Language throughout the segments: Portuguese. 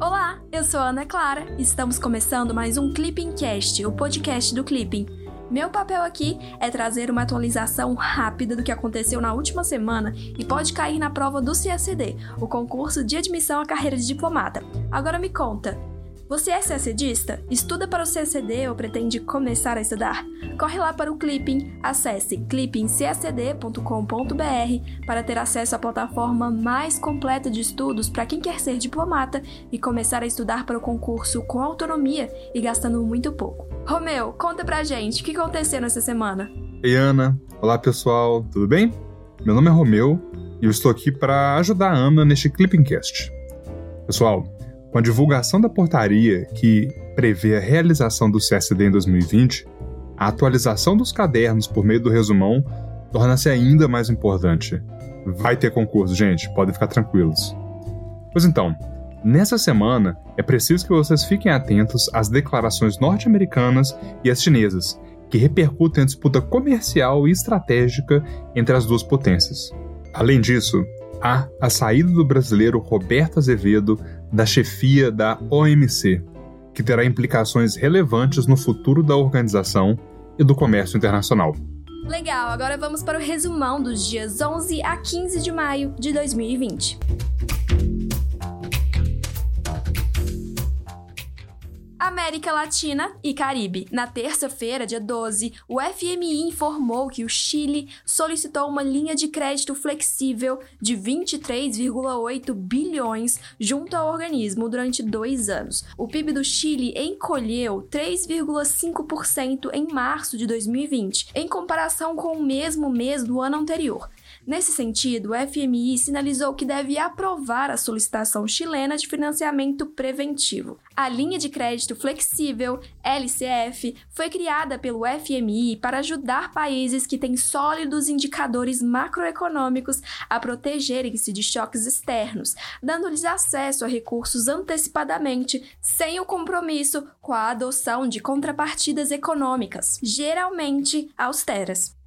Olá, eu sou a Ana Clara. Estamos começando mais um Clipping Cast, o podcast do Clipping. Meu papel aqui é trazer uma atualização rápida do que aconteceu na última semana e pode cair na prova do CACD, o concurso de admissão à carreira de diplomata. Agora me conta, você é CACDista? Estuda para o CACD ou pretende começar a estudar? Corre lá para o Clipping, acesse clippingcacd.com.br para ter acesso à plataforma mais completa de estudos para quem quer ser diplomata e começar a estudar para o concurso com autonomia e gastando muito pouco. Romeu, conta pra gente o que aconteceu nessa semana. Ei, Ana. Olá, pessoal. Tudo bem? Meu nome é Romeu e eu estou aqui para ajudar a Ana neste Clippingcast. Pessoal, com a divulgação da portaria que prevê a realização do CSD em 2020, a atualização dos cadernos por meio do resumão torna-se ainda mais importante. Vai ter concurso, gente, podem ficar tranquilos. Pois então, nessa semana é preciso que vocês fiquem atentos às declarações norte-americanas e as chinesas, que repercutem a disputa comercial e estratégica entre as duas potências. Além disso, há a saída do brasileiro Roberto Azevedo da chefia da OMC, que terá implicações relevantes no futuro da organização e do comércio internacional. Legal, agora vamos para o resumão dos dias 11 a 15 de maio de 2020. América Latina e Caribe. Na terça-feira, dia 12, o FMI informou que o Chile solicitou uma linha de crédito flexível de 23,8 bilhões junto ao organismo durante dois anos. O PIB do Chile encolheu 3,5% em março de 2020, em comparação com o mesmo mês do ano anterior. Nesse sentido, o FMI sinalizou que deve aprovar a solicitação chilena de financiamento preventivo. A linha de crédito flexível, LCF, foi criada pelo FMI para ajudar países que têm sólidos indicadores macroeconômicos a protegerem-se de choques externos, dando-lhes acesso a recursos antecipadamente, sem o compromisso com a adoção de contrapartidas econômicas, geralmente austeras.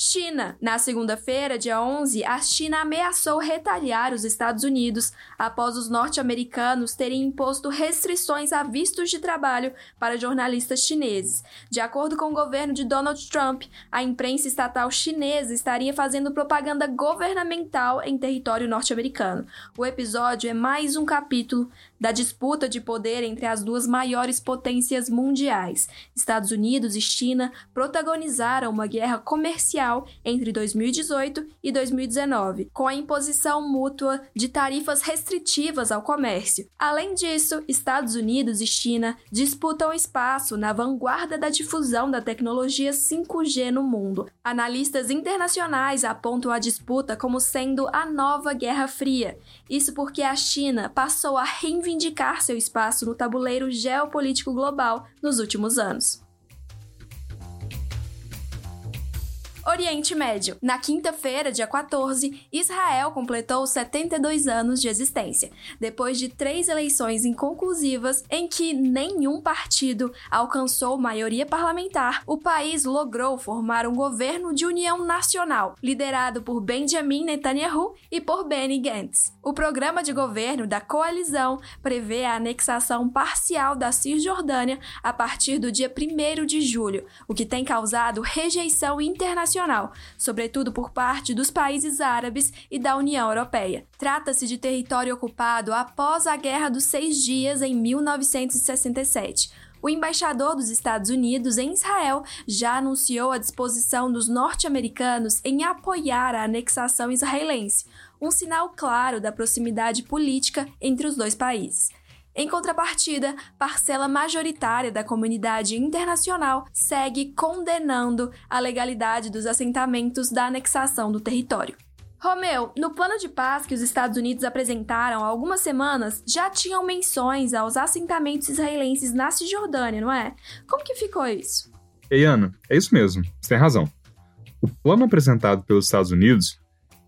China. Na segunda-feira, dia 11, a China ameaçou retaliar os Estados Unidos após os norte-americanos terem imposto restrições a vistos de trabalho para jornalistas chineses. De acordo com o governo de Donald Trump, a imprensa estatal chinesa estaria fazendo propaganda governamental em território norte-americano. O episódio é mais um capítulo da disputa de poder entre as duas maiores potências mundiais. Estados Unidos e China protagonizaram uma guerra comercial entre 2018 e 2019, com a imposição mútua de tarifas restritivas ao comércio. Além disso, Estados Unidos e China disputam espaço na vanguarda da difusão da tecnologia 5G no mundo. Analistas internacionais apontam a disputa como sendo a nova Guerra Fria. Isso porque a China passou a reivindicar seu espaço no tabuleiro geopolítico global nos últimos anos. Oriente Médio. Na quinta-feira, dia 14, Israel completou 72 anos de existência, depois de três eleições inconclusivas em que nenhum partido alcançou maioria parlamentar. O país logrou formar um governo de união nacional, liderado por Benjamin Netanyahu e por Benny Gantz. O programa de governo da coalizão prevê a anexação parcial da Cisjordânia a partir do dia 1 de julho, o que tem causado rejeição internacional internacional, sobretudo por parte dos países árabes e da União Europeia. Trata-se de território ocupado após a Guerra dos Seis Dias em 1967. O embaixador dos Estados Unidos em Israel já anunciou a disposição dos norte-americanos em apoiar a anexação israelense, um sinal claro da proximidade política entre os dois países. Em contrapartida, parcela majoritária da comunidade internacional segue condenando a legalidade dos assentamentos da anexação do território. Romeu, no plano de paz que os Estados Unidos apresentaram há algumas semanas, já tinham menções aos assentamentos israelenses na Cisjordânia, não é? Como que ficou isso? Ei, Ana, é isso mesmo, você tem razão. O plano apresentado pelos Estados Unidos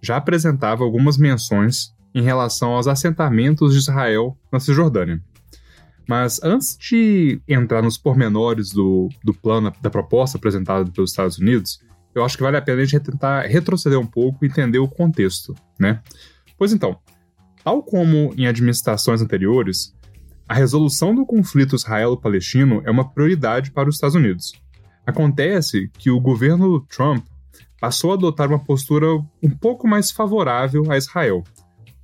já apresentava algumas menções em relação aos assentamentos de Israel na Cisjordânia. Mas antes de entrar nos pormenores do, do plano, da proposta apresentada pelos Estados Unidos, eu acho que vale a pena a gente tentar retroceder um pouco e entender o contexto, né? Pois então, Tal como em administrações anteriores, a resolução do conflito israelo-palestino é uma prioridade para os Estados Unidos. Acontece que o governo Trump passou a adotar uma postura um pouco mais favorável a Israel,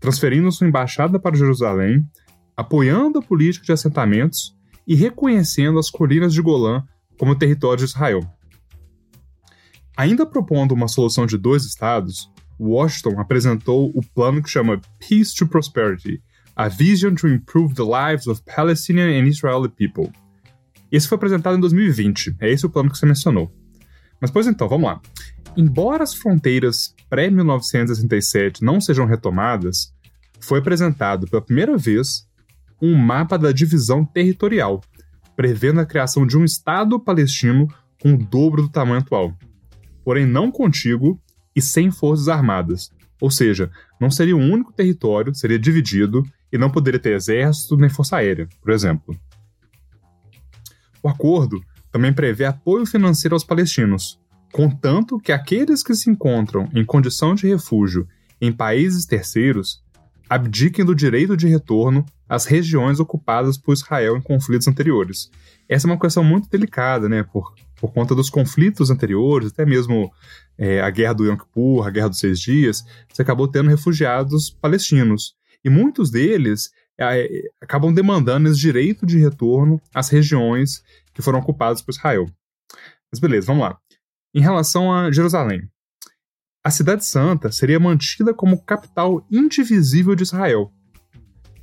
transferindo sua embaixada para Jerusalém, apoiando a política de assentamentos e reconhecendo as colinas de Golã como território de Israel. Ainda propondo uma solução de dois estados, Washington apresentou o plano que chama Peace to Prosperity, a Vision to Improve the Lives of Palestinian and Israeli People. Esse foi apresentado em 2020, é esse o plano que você mencionou. Mas, pois então, vamos lá. Embora as fronteiras pré-1967 não sejam retomadas, foi apresentado pela primeira vez um mapa da divisão territorial, prevendo a criação de um Estado palestino com o dobro do tamanho atual, porém não contíguo e sem forças armadas. Ou seja, não seria um único território, seria dividido e não poderia ter exército nem força aérea, por exemplo. O acordo também prevê apoio financeiro aos palestinos, contanto que aqueles que se encontram em condição de refúgio em países terceiros abdiquem do direito de retorno às regiões ocupadas por Israel em conflitos anteriores. Essa é uma questão muito delicada, né, por, por conta dos conflitos anteriores, até mesmo é, a guerra do Yom Kippur, a guerra dos Seis Dias, você acabou tendo refugiados palestinos. E muitos deles é, acabam demandando esse direito de retorno às regiões que foram ocupadas por Israel. Mas beleza, vamos lá. Em relação a Jerusalém, a Cidade Santa seria mantida como capital indivisível de Israel.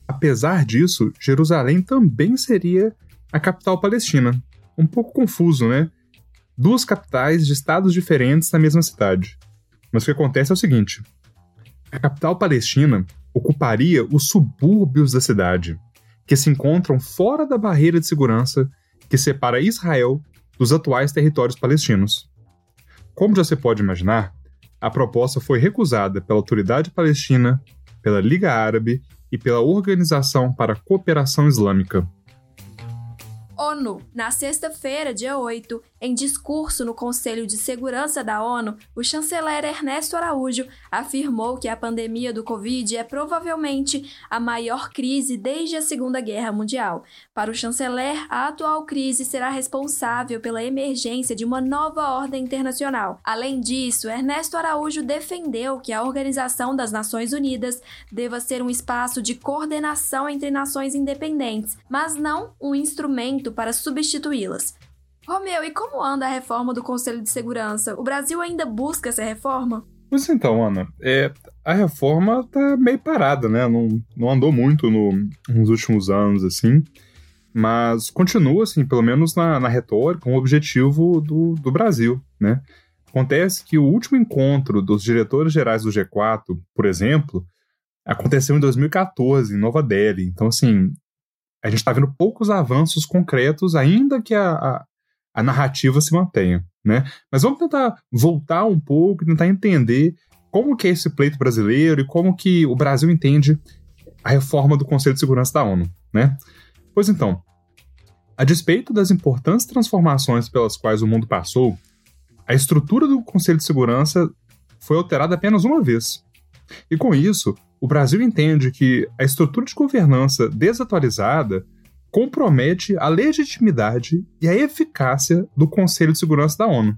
Apesar disso, Jerusalém também seria a capital palestina. Um pouco confuso, né? Duas capitais de estados diferentes na mesma cidade. Mas o que acontece é o seguinte: a capital palestina ocuparia os subúrbios da cidade, que se encontram fora da barreira de segurança que separa Israel dos atuais territórios palestinos. Como já se pode imaginar, a proposta foi recusada pela Autoridade Palestina, pela Liga Árabe e pela Organização para a Cooperação Islâmica. ONU. Na sexta-feira, dia 8, em discurso no Conselho de Segurança da ONU, o chanceler Ernesto Araújo afirmou que a pandemia do Covid é provavelmente a maior crise desde a Segunda Guerra Mundial. Para o chanceler, a atual crise será responsável pela emergência de uma nova ordem internacional. Além disso, Ernesto Araújo defendeu que a Organização das Nações Unidas deva ser um espaço de coordenação entre nações independentes, mas não um instrumento para substituí-las. Romeu, e como anda a reforma do Conselho de Segurança? O Brasil ainda busca essa reforma? Pois então, Ana, é, a reforma tá meio parada, né? Não, não andou muito no, nos últimos anos, assim. Mas continua, assim, pelo menos na, na retórica, um objetivo do, do Brasil, né? Acontece que o último encontro dos diretores gerais do G4, por exemplo, aconteceu em 2014, em Nova Delhi. Então, assim, a gente está vendo poucos avanços concretos, ainda que a, a, a, narrativa se mantenha, né? Mas vamos tentar voltar um pouco tentar entender como que é esse pleito brasileiro e como que o Brasil entende a reforma do Conselho de Segurança da ONU, né? Pois então, a despeito das importantes transformações pelas quais o mundo passou, a estrutura do Conselho de Segurança foi alterada apenas uma vez. E com isso, o Brasil entende que a estrutura de governança desatualizada compromete a legitimidade e a eficácia do Conselho de Segurança da ONU.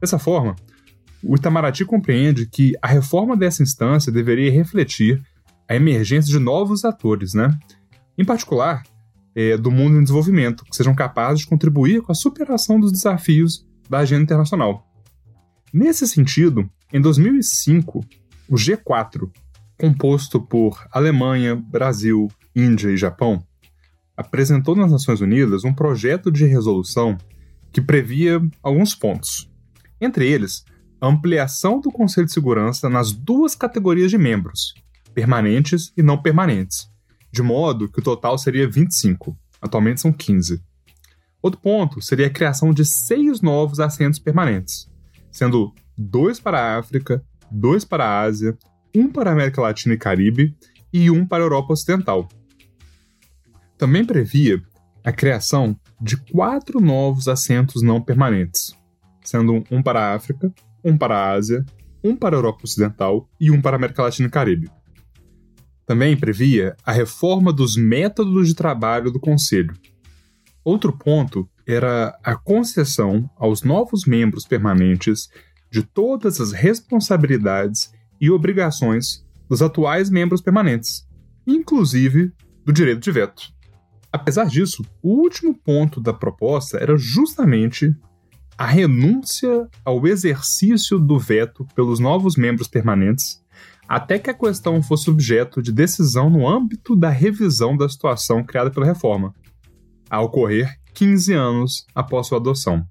Dessa forma, o Itamaraty compreende que a reforma dessa instância deveria refletir a emergência de novos atores, né? em particular é, do mundo em desenvolvimento, que sejam capazes de contribuir com a superação dos desafios da agenda internacional. Nesse sentido, em 2005, o G4, composto por Alemanha, Brasil, Índia e Japão, apresentou nas Nações Unidas um projeto de resolução que previa alguns pontos. Entre eles, a ampliação do Conselho de Segurança nas duas categorias de membros, permanentes e não permanentes, de modo que o total seria 25, atualmente são 15. Outro ponto seria a criação de seis novos assentos permanentes, sendo dois para a África, dois para a Ásia, um para a América Latina e Caribe e um para a Europa Ocidental. Também previa a criação de quatro novos assentos não permanentes, sendo um para a África, um para a Ásia, um para a Europa Ocidental e um para a América Latina e Caribe. Também previa a reforma dos métodos de trabalho do Conselho. Outro ponto era a concessão aos novos membros permanentes de todas as responsabilidades e obrigações dos atuais membros permanentes, inclusive do direito de veto. Apesar disso, o último ponto da proposta era justamente a renúncia ao exercício do veto pelos novos membros permanentes até que a questão fosse objeto de decisão no âmbito da revisão da situação criada pela reforma, a ocorrer 15 anos após sua adoção.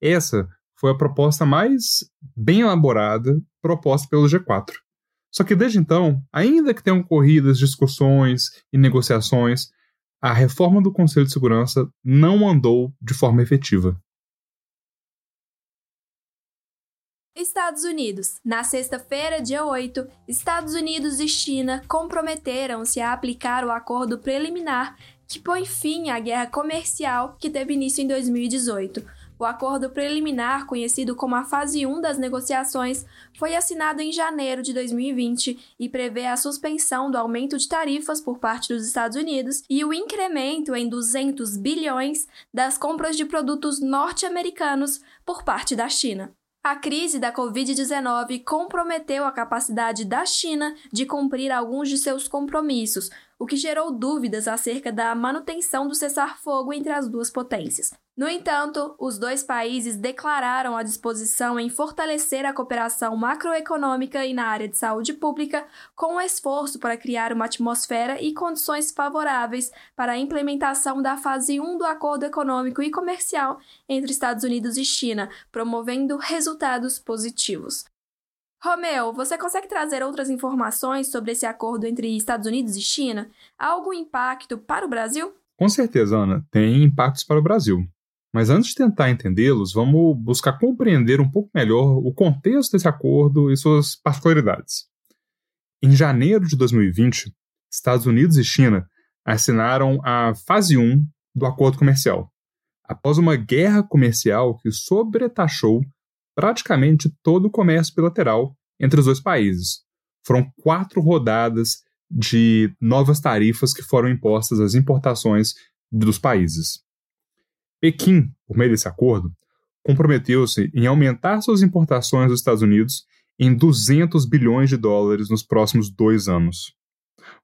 Essa foi a proposta mais bem elaborada proposta pelo G4. Só que desde então, ainda que tenham ocorrido discussões e negociações, a reforma do Conselho de Segurança não andou de forma efetiva. Estados Unidos. Na sexta-feira, dia 8, Estados Unidos e China comprometeram-se a aplicar o acordo preliminar que põe fim à guerra comercial que teve início em 2018. O acordo preliminar, conhecido como a fase 1 das negociações, foi assinado em janeiro de 2020 e prevê a suspensão do aumento de tarifas por parte dos Estados Unidos e o incremento em 200 bilhões das compras de produtos norte-americanos por parte da China. A crise da Covid-19 comprometeu a capacidade da China de cumprir alguns de seus compromissos, o que gerou dúvidas acerca da manutenção do cessar-fogo entre as duas potências. No entanto, os dois países declararam a disposição em fortalecer a cooperação macroeconômica e na área de saúde pública, com um esforço para criar uma atmosfera e condições favoráveis para a implementação da fase 1 do Acordo Econômico e Comercial entre Estados Unidos e China, promovendo resultados positivos. Romeu, você consegue trazer outras informações sobre esse acordo entre Estados Unidos e China? Há algum impacto para o Brasil? Com certeza, Ana, tem impactos para o Brasil. Mas antes de tentar entendê-los, vamos buscar compreender um pouco melhor o contexto desse acordo e suas particularidades. Em janeiro de 2020, Estados Unidos e China assinaram a fase 1 do acordo comercial, após uma guerra comercial que sobretaxou praticamente todo o comércio bilateral entre os dois países. Foram quatro rodadas de novas tarifas que foram impostas às importações dos países. Pequim, por meio desse acordo, comprometeu-se em aumentar suas importações dos Estados Unidos em 200 bilhões de dólares nos próximos dois anos.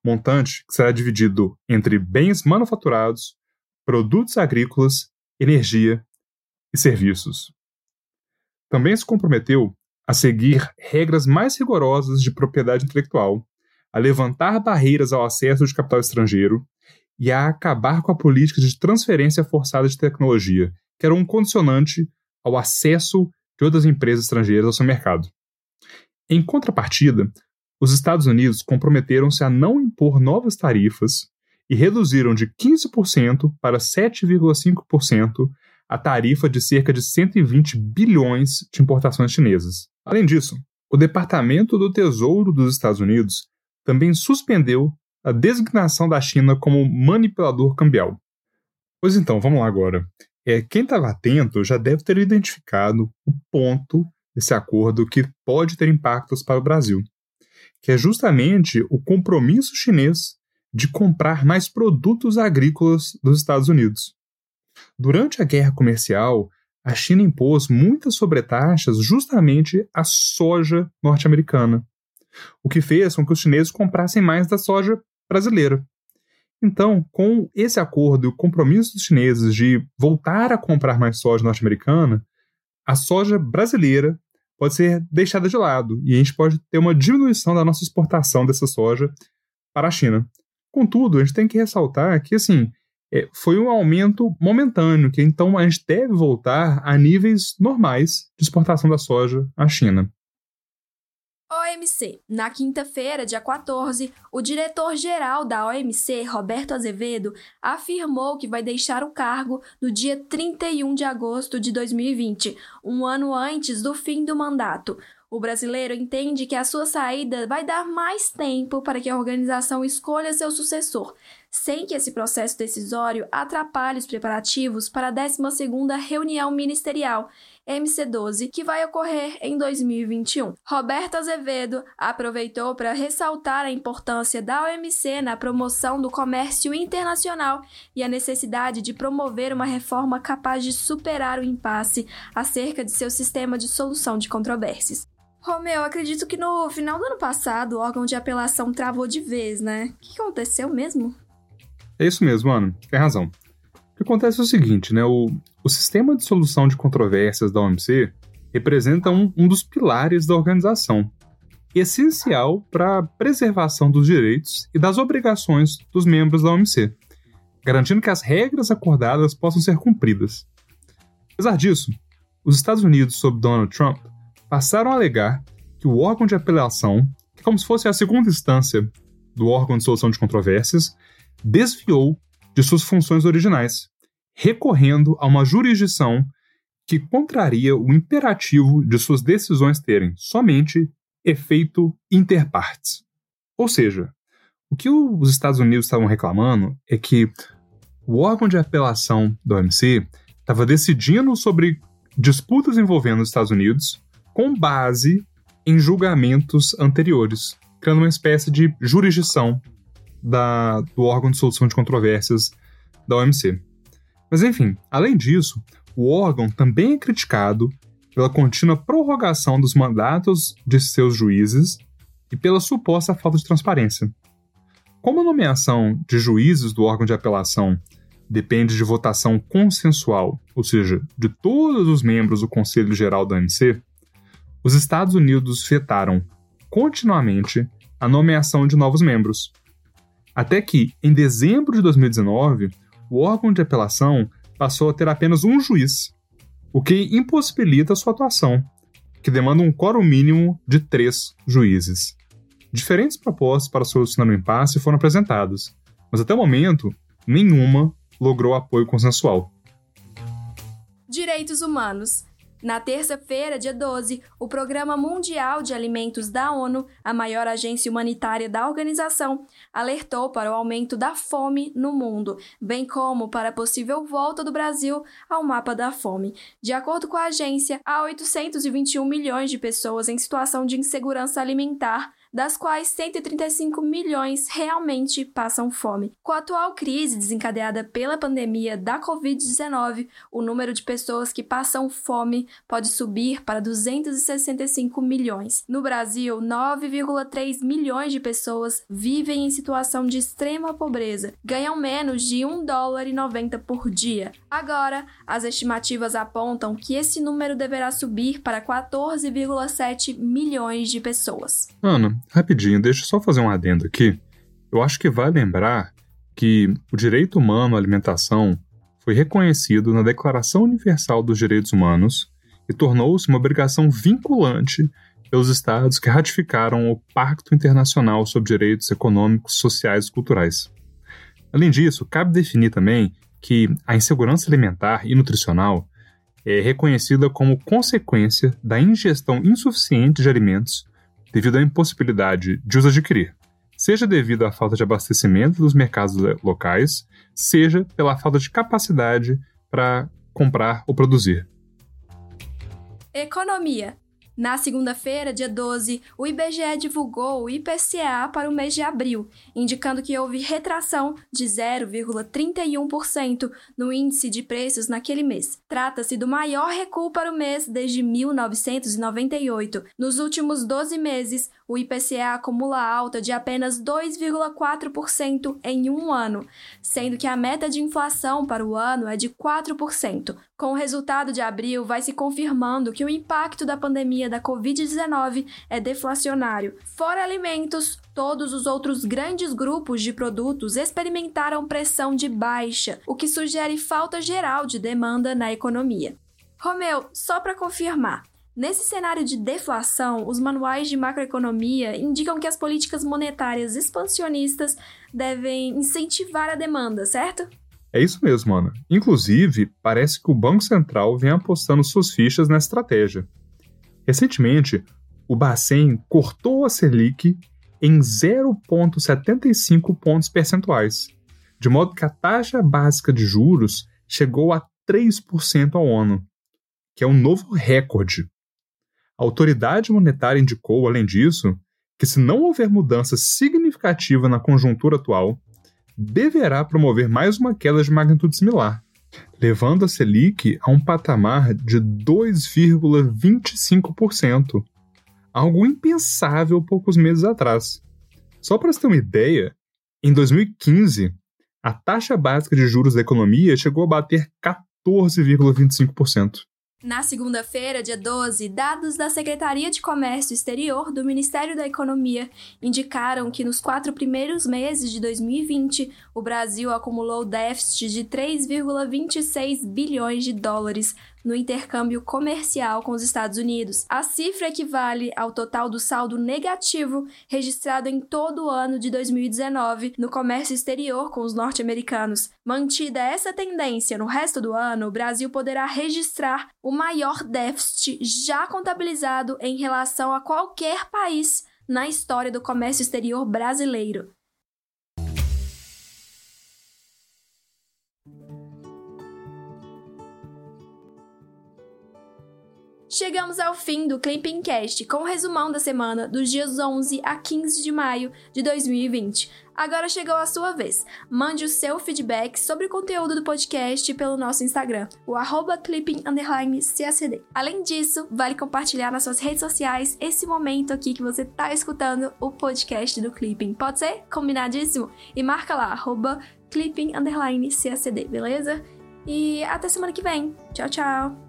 Montante que será dividido entre bens manufaturados, produtos agrícolas, energia e serviços também se comprometeu a seguir regras mais rigorosas de propriedade intelectual, a levantar barreiras ao acesso de capital estrangeiro e a acabar com a política de transferência forçada de tecnologia, que era um condicionante ao acesso de outras empresas estrangeiras ao seu mercado. Em contrapartida, os Estados Unidos comprometeram-se a não impor novas tarifas e reduziram de 15% para 7,5% a tarifa de cerca de 120 bilhões de importações chinesas. Além disso, o Departamento do Tesouro dos Estados Unidos também suspendeu a designação da China como manipulador cambial. Pois então, vamos lá agora. É, quem estava atento já deve ter identificado o ponto desse acordo que pode ter impactos para o Brasil, que é justamente o compromisso chinês de comprar mais produtos agrícolas dos Estados Unidos. Durante a guerra comercial, a China impôs muitas sobretaxas justamente à soja norte-americana, o que fez com que os chineses comprassem mais da soja brasileira. Então, com esse acordo e o compromisso dos chineses de voltar a comprar mais soja norte-americana, a soja brasileira pode ser deixada de lado e a gente pode ter uma diminuição da nossa exportação dessa soja para a China. Contudo, a gente tem que ressaltar que, assim, é, foi um aumento momentâneo, que então a gente deve voltar a níveis normais de exportação da soja à China. OMC. Na quinta-feira, dia 14, o diretor-geral da OMC, Roberto Azevedo, afirmou que vai deixar o cargo no dia 31 de agosto de 2020, um ano antes do fim do mandato. O brasileiro entende que a sua saída vai dar mais tempo para que a organização escolha seu sucessor, sem que esse processo decisório atrapalhe os preparativos para a 12ª reunião ministerial, MC12, que vai ocorrer em 2021. Roberto Azevedo aproveitou para ressaltar a importância da OMC na promoção do comércio internacional e a necessidade de promover uma reforma capaz de superar o impasse acerca de seu sistema de solução de controvérsias. Romeu, acredito que no final do ano passado o órgão de apelação travou de vez, né? O que aconteceu mesmo? É isso mesmo, mano. Tem razão. O que acontece é o seguinte, né? O, o sistema de solução de controvérsias da OMC representa um, um dos pilares da organização, essencial para a preservação dos direitos e das obrigações dos membros da OMC, garantindo que as regras acordadas possam ser cumpridas. Apesar disso, os Estados Unidos, sob Donald Trump, passaram a alegar que o órgão de apelação, que é como se fosse a segunda instância do órgão de solução de controvérsias, desviou de suas funções originais, recorrendo a uma jurisdição que contraria o imperativo de suas decisões terem somente efeito interpartes. Ou seja, o que os Estados Unidos estavam reclamando é que o órgão de apelação da OMC estava decidindo sobre disputas envolvendo os Estados Unidos com base em julgamentos anteriores, criando uma espécie de jurisdição da, do órgão de solução de controvérsias da OMC. Mas enfim, além disso, o órgão também é criticado pela contínua prorrogação dos mandatos de seus juízes e pela suposta falta de transparência. Como a nomeação de juízes do órgão de apelação depende de votação consensual, ou seja, de todos os membros do Conselho Geral da OMC, os Estados Unidos vetaram continuamente a nomeação de novos membros. Até que, em dezembro de 2019, o órgão de apelação passou a ter apenas um juiz, o que impossibilita sua atuação, que demanda um quórum mínimo de três juízes. Diferentes propostas para solucionar o impasse foram apresentadas, mas até o momento, nenhuma logrou apoio consensual. Direitos humanos. Na terça-feira, dia 12, o Programa Mundial de Alimentos da ONU, a maior agência humanitária da organização, alertou para o aumento da fome no mundo, bem como para a possível volta do Brasil ao mapa da fome. De acordo com a agência, há 821 milhões de pessoas em situação de insegurança alimentar das quais 135 milhões realmente passam fome. Com a atual crise desencadeada pela pandemia da Covid-19, o número de pessoas que passam fome pode subir para 265 milhões. No Brasil, 9,3 milhões de pessoas vivem em situação de extrema pobreza, ganham menos de 1 dólar e 90 por dia. Agora, as estimativas apontam que esse número deverá subir para 14,7 milhões de pessoas. Ana, Rapidinho, deixa eu só fazer um adendo aqui. Eu acho que vai lembrar que o direito humano à alimentação foi reconhecido na Declaração Universal dos Direitos Humanos e tornou-se uma obrigação vinculante pelos estados que ratificaram o Pacto Internacional sobre Direitos Econômicos, Sociais e Culturais. Além disso, cabe definir também que a insegurança alimentar e nutricional é reconhecida como consequência da ingestão insuficiente de alimentos devido à impossibilidade de os adquirir, seja devido à falta de abastecimento dos mercados locais, seja pela falta de capacidade para comprar ou produzir. Economia. Na segunda-feira, dia 12, o IBGE divulgou o IPCA para o mês de abril, indicando que houve retração de 0,31% no índice de preços naquele mês. Trata-se do maior recuo para o mês desde 1998. Nos últimos 12 meses, o IPCA acumula alta de apenas 2,4% em um ano, sendo que a meta de inflação para o ano é de 4%. Com o resultado de abril, vai se confirmando que o impacto da pandemia da Covid-19 é deflacionário. Fora alimentos, todos os outros grandes grupos de produtos experimentaram pressão de baixa, o que sugere falta geral de demanda na economia. Romeu, só para confirmar, Nesse cenário de deflação, os manuais de macroeconomia indicam que as políticas monetárias expansionistas devem incentivar a demanda, certo? É isso mesmo, Ana. Inclusive, parece que o Banco Central vem apostando suas fichas na estratégia. Recentemente, o Bacen cortou a Selic em 0,75 pontos percentuais, de modo que a taxa básica de juros chegou a 3% ao ano, que é um novo recorde. A autoridade monetária indicou, além disso, que se não houver mudança significativa na conjuntura atual, deverá promover mais uma queda de magnitude similar, levando a Selic a um patamar de 2,25%, algo impensável poucos meses atrás. Só para você ter uma ideia, em 2015, a taxa básica de juros da economia chegou a bater 14,25%. Na segunda-feira, dia 12, dados da Secretaria de Comércio Exterior do Ministério da Economia indicaram que nos quatro primeiros meses de 2020, o Brasil acumulou déficit de 3,26 bilhões de dólares no intercâmbio comercial com os Estados Unidos. A cifra equivale ao total do saldo negativo registrado em todo o ano de 2019 no comércio exterior com os norte-americanos. Mantida essa tendência no resto do ano, o Brasil poderá registrar o maior déficit já contabilizado em relação a qualquer país na história do comércio exterior brasileiro. Chegamos ao fim do Clipping Cast com o um resumão da semana dos dias 11 a 15 de maio de 2020. Agora chegou a sua vez. Mande o seu feedback sobre o conteúdo do podcast pelo nosso Instagram, o arroba. Além disso, vale compartilhar nas suas redes sociais esse momento aqui que você está escutando o podcast do Clipping. Pode ser? Combinadíssimo? E marca lá, arroba beleza? E até semana que vem. Tchau, tchau!